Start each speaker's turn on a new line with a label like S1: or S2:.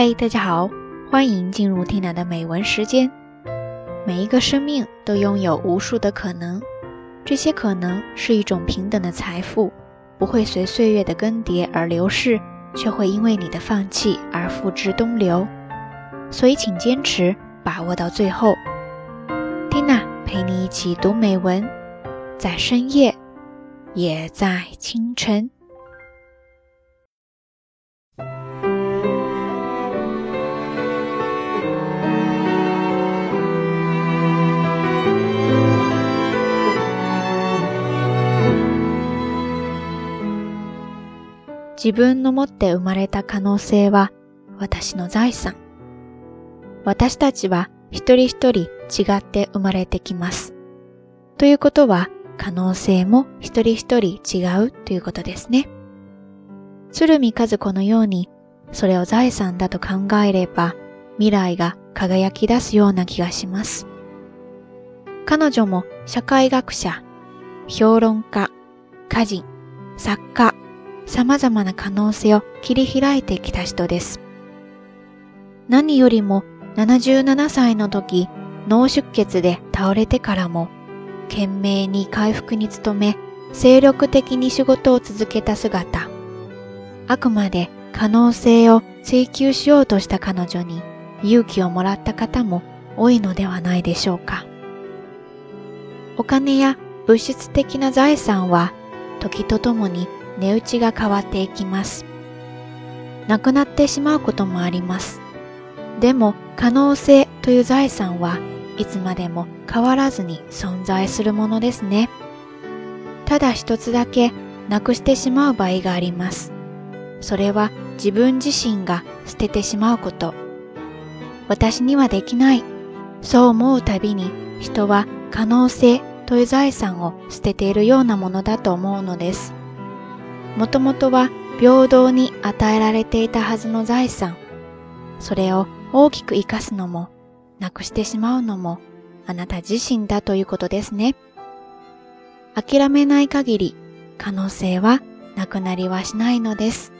S1: 嘿，大家好，欢迎进入 Tina 的美文时间。每一个生命都拥有无数的可能，这些可能是一种平等的财富，不会随岁月的更迭而流逝，却会因为你的放弃而付之东流。所以，请坚持，把握到最后。Tina 陪你一起读美文，在深夜，也在清晨。自分の持って生まれた可能性は私の財産。私たちは一人一人違って生まれてきます。ということは可能性も一人一人違うということですね。鶴見和子のようにそれを財産だと考えれば未来が輝き出すような気がします。彼女も社会学者、評論家、歌人、作家、様々な可能性を切り開いてきた人です。何よりも77歳の時、脳出血で倒れてからも、懸命に回復に努め、精力的に仕事を続けた姿。あくまで可能性を追求しようとした彼女に勇気をもらった方も多いのではないでしょうか。お金や物質的な財産は時とともに値打ちが変わっていきます。なくなってしまうこともあります。でも可能性という財産はいつまでも変わらずに存在するものですね。ただ一つだけなくしてしまう場合があります。それは自分自身が捨ててしまうこと。私にはできない。そう思うたびに人は可能性という財産を捨てているようなものだと思うのです。もともとは平等に与えられていたはずの財産。それを大きく活かすのも、なくしてしまうのも、あなた自身だということですね。諦めない限り、可能性はなくなりはしないのです。